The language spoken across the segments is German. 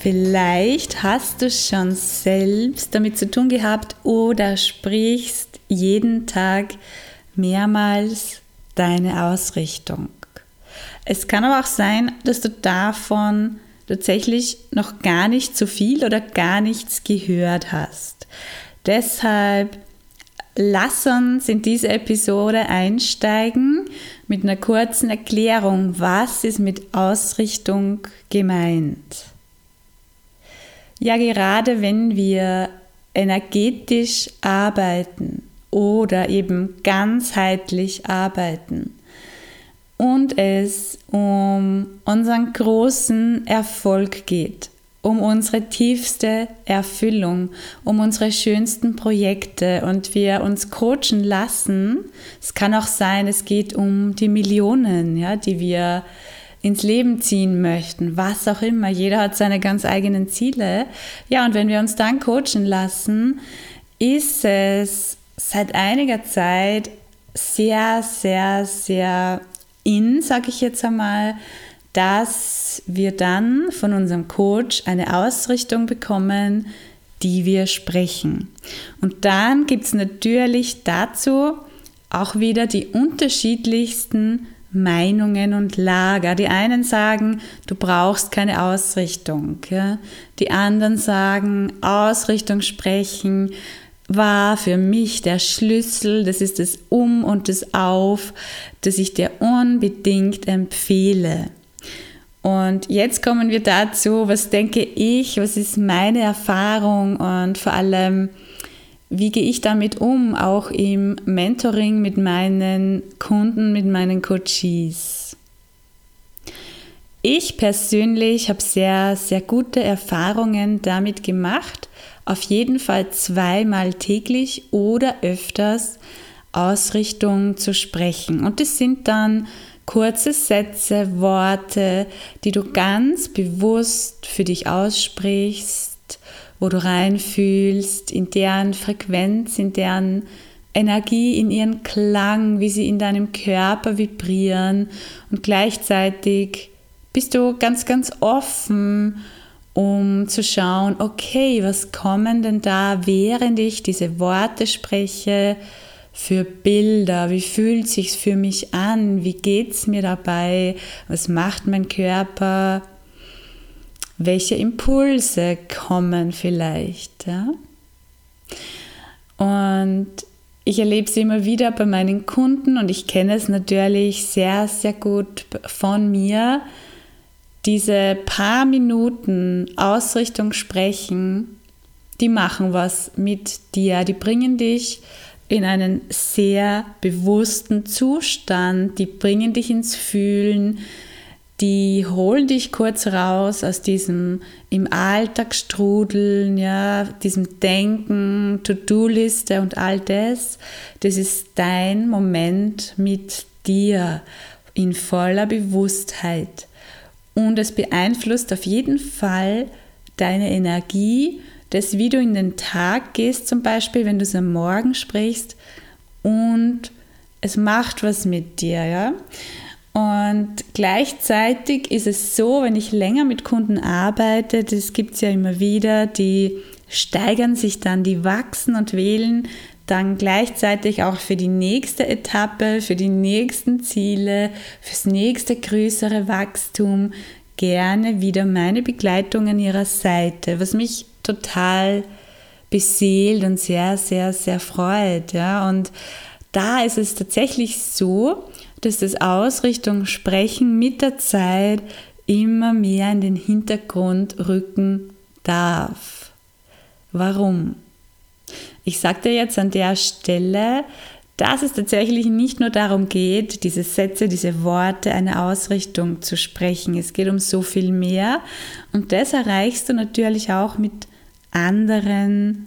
Vielleicht hast du schon selbst damit zu tun gehabt oder sprichst jeden Tag mehrmals deine Ausrichtung. Es kann aber auch sein, dass du davon tatsächlich noch gar nicht so viel oder gar nichts gehört hast. Deshalb lass uns in diese Episode einsteigen mit einer kurzen Erklärung, was ist mit Ausrichtung gemeint. Ja, gerade wenn wir energetisch arbeiten oder eben ganzheitlich arbeiten und es um unseren großen Erfolg geht, um unsere tiefste Erfüllung, um unsere schönsten Projekte und wir uns coachen lassen. Es kann auch sein, es geht um die Millionen, ja, die wir ins Leben ziehen möchten, was auch immer. Jeder hat seine ganz eigenen Ziele. Ja, und wenn wir uns dann coachen lassen, ist es seit einiger Zeit sehr, sehr, sehr in, sage ich jetzt einmal, dass wir dann von unserem Coach eine Ausrichtung bekommen, die wir sprechen. Und dann gibt es natürlich dazu auch wieder die unterschiedlichsten Meinungen und Lager. Die einen sagen, du brauchst keine Ausrichtung. Ja? Die anderen sagen, Ausrichtung sprechen war für mich der Schlüssel, das ist das Um und das Auf, das ich dir unbedingt empfehle. Und jetzt kommen wir dazu, was denke ich, was ist meine Erfahrung und vor allem, wie gehe ich damit um, auch im Mentoring mit meinen Kunden, mit meinen Coaches? Ich persönlich habe sehr, sehr gute Erfahrungen damit gemacht, auf jeden Fall zweimal täglich oder öfters Ausrichtung zu sprechen. Und das sind dann kurze Sätze, Worte, die du ganz bewusst für dich aussprichst wo du reinfühlst, in deren Frequenz, in deren Energie, in ihren Klang, wie sie in deinem Körper vibrieren. Und gleichzeitig bist du ganz, ganz offen, um zu schauen, okay, was kommen denn da, während ich diese Worte spreche, für Bilder, wie fühlt sich's für mich an, wie geht's mir dabei, was macht mein Körper, welche Impulse kommen vielleicht. Ja? Und ich erlebe es immer wieder bei meinen Kunden und ich kenne es natürlich sehr, sehr gut von mir. Diese paar Minuten Ausrichtung sprechen, die machen was mit dir, die bringen dich in einen sehr bewussten Zustand, die bringen dich ins Fühlen, die holen dich kurz raus aus diesem im Alltag strudeln, ja, diesem Denken, To-Do-Liste und all das. Das ist dein Moment mit dir in voller Bewusstheit. Und es beeinflusst auf jeden Fall deine Energie, das wie du in den Tag gehst, zum Beispiel, wenn du es am Morgen sprichst und es macht was mit dir, ja. Und gleichzeitig ist es so, wenn ich länger mit Kunden arbeite, das gibt es ja immer wieder, die steigern sich dann, die wachsen und wählen dann gleichzeitig auch für die nächste Etappe, für die nächsten Ziele, fürs nächste größere Wachstum gerne wieder meine Begleitung an ihrer Seite, was mich total beseelt und sehr, sehr, sehr freut. Ja. Und da ist es tatsächlich so, dass das Ausrichtung Sprechen mit der Zeit immer mehr in den Hintergrund rücken darf. Warum? Ich sage dir jetzt an der Stelle, dass es tatsächlich nicht nur darum geht, diese Sätze, diese Worte, eine Ausrichtung zu sprechen. Es geht um so viel mehr und das erreichst du natürlich auch mit anderen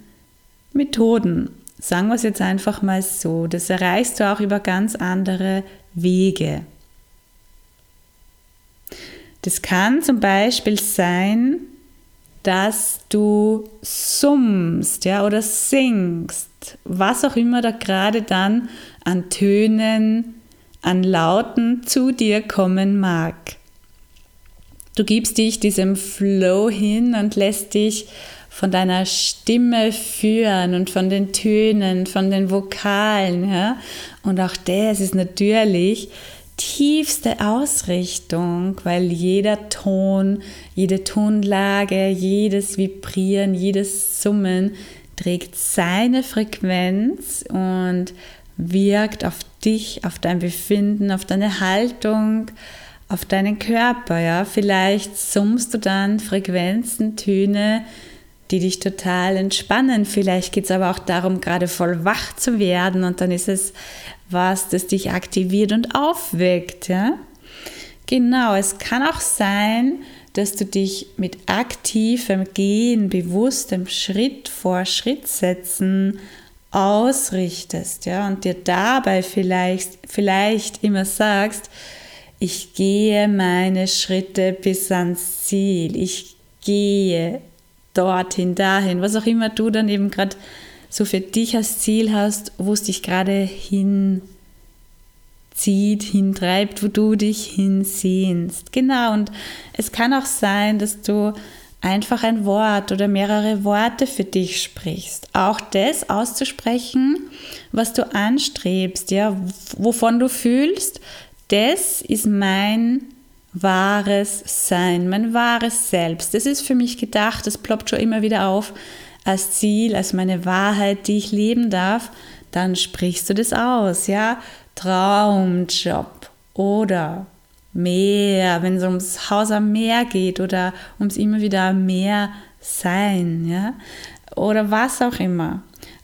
Methoden. Sagen wir es jetzt einfach mal so. Das erreichst du auch über ganz andere Wege. Das kann zum Beispiel sein, dass du summst ja, oder singst, was auch immer da gerade dann an Tönen, an Lauten zu dir kommen mag. Du gibst dich diesem Flow hin und lässt dich von deiner Stimme führen und von den Tönen, von den Vokalen. Ja? Und auch das ist natürlich tiefste Ausrichtung, weil jeder Ton, jede Tonlage, jedes Vibrieren, jedes Summen trägt seine Frequenz und wirkt auf dich, auf dein Befinden, auf deine Haltung, auf deinen Körper. Ja? Vielleicht summst du dann Frequenzen, Töne, die dich total entspannen. Vielleicht geht es aber auch darum, gerade voll wach zu werden und dann ist es was, das dich aktiviert und aufweckt. Ja? Genau, es kann auch sein, dass du dich mit aktivem Gehen, bewusstem Schritt vor Schritt setzen ausrichtest, ja, und dir dabei vielleicht, vielleicht immer sagst, ich gehe meine Schritte bis ans Ziel, ich gehe dorthin, dahin, was auch immer du dann eben gerade so für dich als Ziel hast, wo es dich gerade hinzieht, hintreibt, wo du dich hinsehnst. Genau, und es kann auch sein, dass du einfach ein Wort oder mehrere Worte für dich sprichst. Auch das auszusprechen, was du anstrebst, ja, wovon du fühlst, das ist mein wahres Sein, mein wahres Selbst. Das ist für mich gedacht, das ploppt schon immer wieder auf als Ziel, als meine Wahrheit, die ich leben darf. Dann sprichst du das aus, ja. Traumjob oder Meer, wenn es ums Haus am Meer geht oder ums immer wieder Meer sein, ja, oder was auch immer.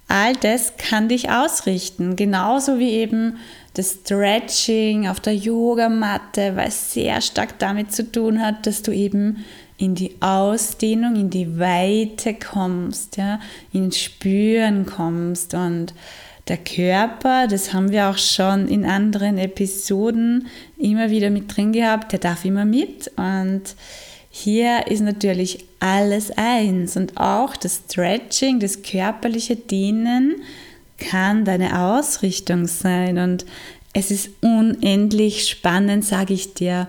All das kann dich ausrichten, genauso wie eben das Stretching auf der Yogamatte, weil es sehr stark damit zu tun hat, dass du eben in die Ausdehnung, in die Weite kommst, ja, ins Spüren kommst. Und der Körper, das haben wir auch schon in anderen Episoden immer wieder mit drin gehabt, der darf immer mit. Und hier ist natürlich alles eins. Und auch das Stretching, das körperliche Dehnen kann deine Ausrichtung sein und es ist unendlich spannend, sage ich dir.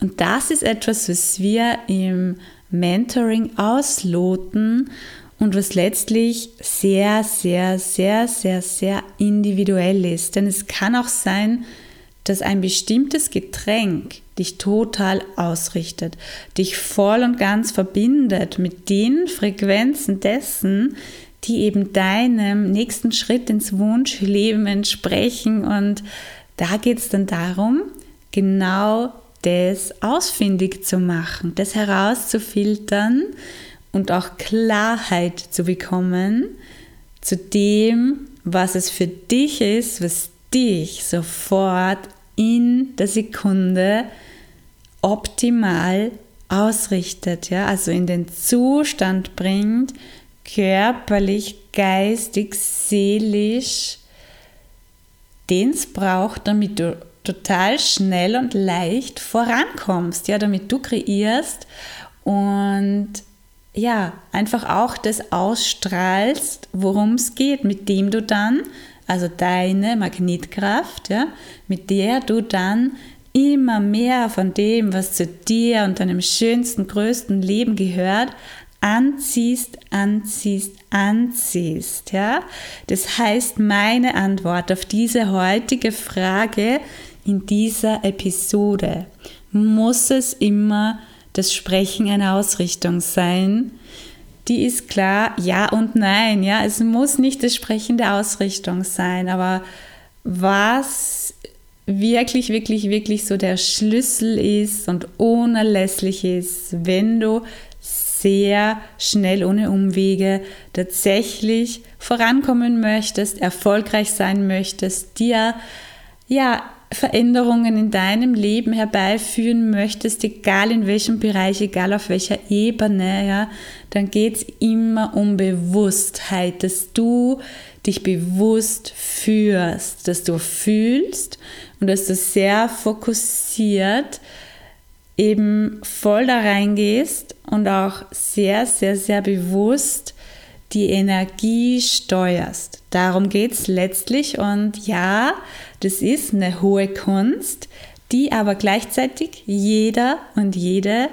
Und das ist etwas, was wir im Mentoring ausloten und was letztlich sehr, sehr, sehr, sehr, sehr individuell ist. Denn es kann auch sein, dass ein bestimmtes Getränk dich total ausrichtet, dich voll und ganz verbindet mit den Frequenzen dessen, die eben deinem nächsten Schritt ins Wunschleben entsprechen. Und da geht es dann darum, genau das ausfindig zu machen, das herauszufiltern und auch Klarheit zu bekommen zu dem, was es für dich ist, was dich sofort in der Sekunde optimal ausrichtet, ja, also in den Zustand bringt, körperlich, geistig, seelisch, den es braucht, damit du total schnell und leicht vorankommst, ja, damit du kreierst und ja, einfach auch das ausstrahlst, worum es geht, mit dem du dann, also deine Magnetkraft, ja, mit der du dann immer mehr von dem, was zu dir und deinem schönsten, größten Leben gehört, anziehst, anziehst, anziehst. Ja? Das heißt, meine Antwort auf diese heutige Frage in dieser Episode muss es immer das Sprechen eine Ausrichtung sein? Die ist klar, ja und nein. Ja, es muss nicht das Sprechen der Ausrichtung sein, aber was wirklich, wirklich, wirklich so der Schlüssel ist und unerlässlich ist, wenn du sehr schnell ohne Umwege tatsächlich vorankommen möchtest, erfolgreich sein möchtest, dir ja Veränderungen in deinem Leben herbeiführen möchtest, egal in welchem Bereich, egal auf welcher Ebene, ja, dann geht es immer um Bewusstheit, dass du dich bewusst führst, dass du fühlst und dass du sehr fokussiert eben voll da reingehst und auch sehr, sehr, sehr bewusst die Energie steuerst. Darum geht es letztlich und ja, das ist eine hohe Kunst, die aber gleichzeitig jeder und jede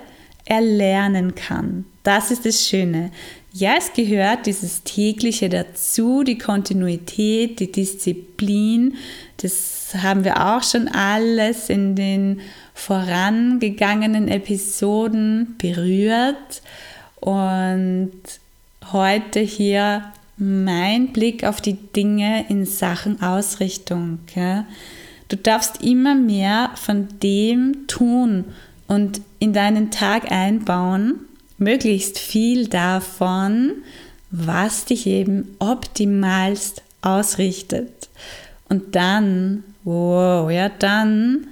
erlernen kann. Das ist das Schöne. Ja, es gehört dieses tägliche dazu, die Kontinuität, die Disziplin. Das haben wir auch schon alles in den vorangegangenen Episoden berührt. Und heute hier mein Blick auf die Dinge in Sachen Ausrichtung. Du darfst immer mehr von dem tun und in deinen Tag einbauen, möglichst viel davon, was dich eben optimalst ausrichtet. Und dann, wow, ja, dann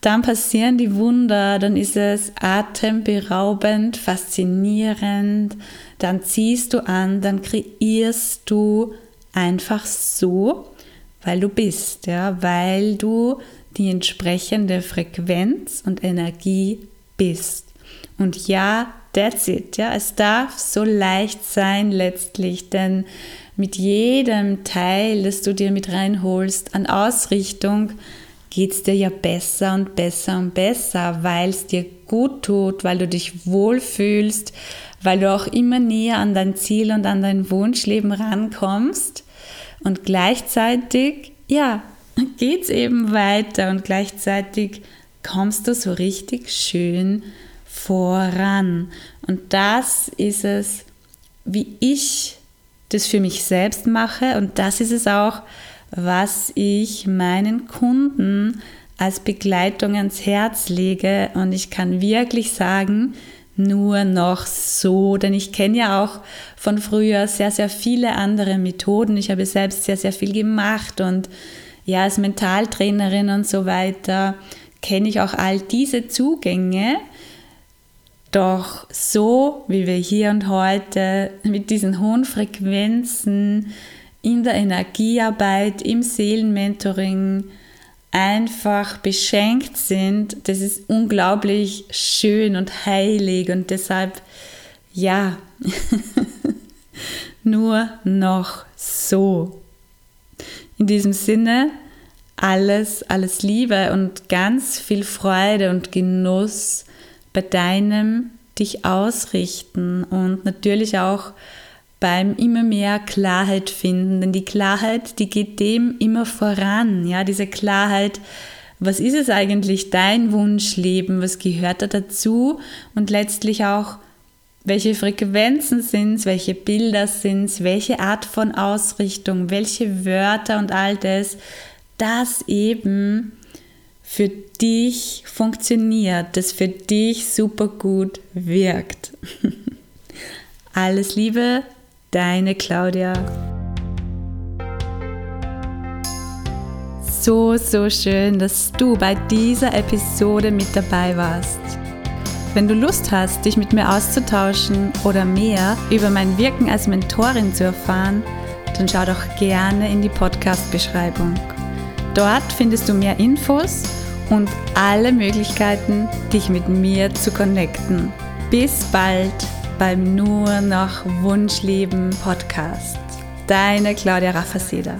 dann passieren die Wunder, dann ist es atemberaubend, faszinierend, dann ziehst du an, dann kreierst du einfach so, weil du bist, ja, weil du die entsprechende Frequenz und Energie bist. Und ja, that's it, ja, es darf so leicht sein letztlich, denn mit jedem Teil, das du dir mit reinholst an Ausrichtung, geht es dir ja besser und besser und besser, weil es dir gut tut, weil du dich wohlfühlst, weil du auch immer näher an dein Ziel und an dein Wunschleben rankommst. Und gleichzeitig, ja, geht es eben weiter und gleichzeitig kommst du so richtig schön voran. Und das ist es, wie ich das für mich selbst mache und das ist es auch, was ich meinen Kunden als Begleitung ans Herz lege. Und ich kann wirklich sagen, nur noch so, denn ich kenne ja auch von früher sehr, sehr viele andere Methoden. Ich habe selbst sehr, sehr viel gemacht und ja, als Mentaltrainerin und so weiter kenne ich auch all diese Zugänge. Doch so wie wir hier und heute mit diesen hohen Frequenzen in der Energiearbeit, im Seelenmentoring einfach beschenkt sind, das ist unglaublich schön und heilig und deshalb ja, nur noch so. In diesem Sinne, alles, alles Liebe und ganz viel Freude und Genuss bei deinem dich ausrichten und natürlich auch beim immer mehr Klarheit finden. Denn die Klarheit, die geht dem immer voran. Ja, diese Klarheit, was ist es eigentlich dein Wunschleben? Was gehört da dazu? Und letztlich auch, welche Frequenzen sind es? Welche Bilder sind es? Welche Art von Ausrichtung? Welche Wörter und all das, das eben für dich funktioniert, das für dich super gut wirkt. Alles Liebe, Deine Claudia. So, so schön, dass du bei dieser Episode mit dabei warst. Wenn du Lust hast, dich mit mir auszutauschen oder mehr über mein Wirken als Mentorin zu erfahren, dann schau doch gerne in die Podcast-Beschreibung. Dort findest du mehr Infos und alle Möglichkeiten, dich mit mir zu connecten. Bis bald! Beim Nur noch Wunschleben Podcast. Deine Claudia Raffaseda.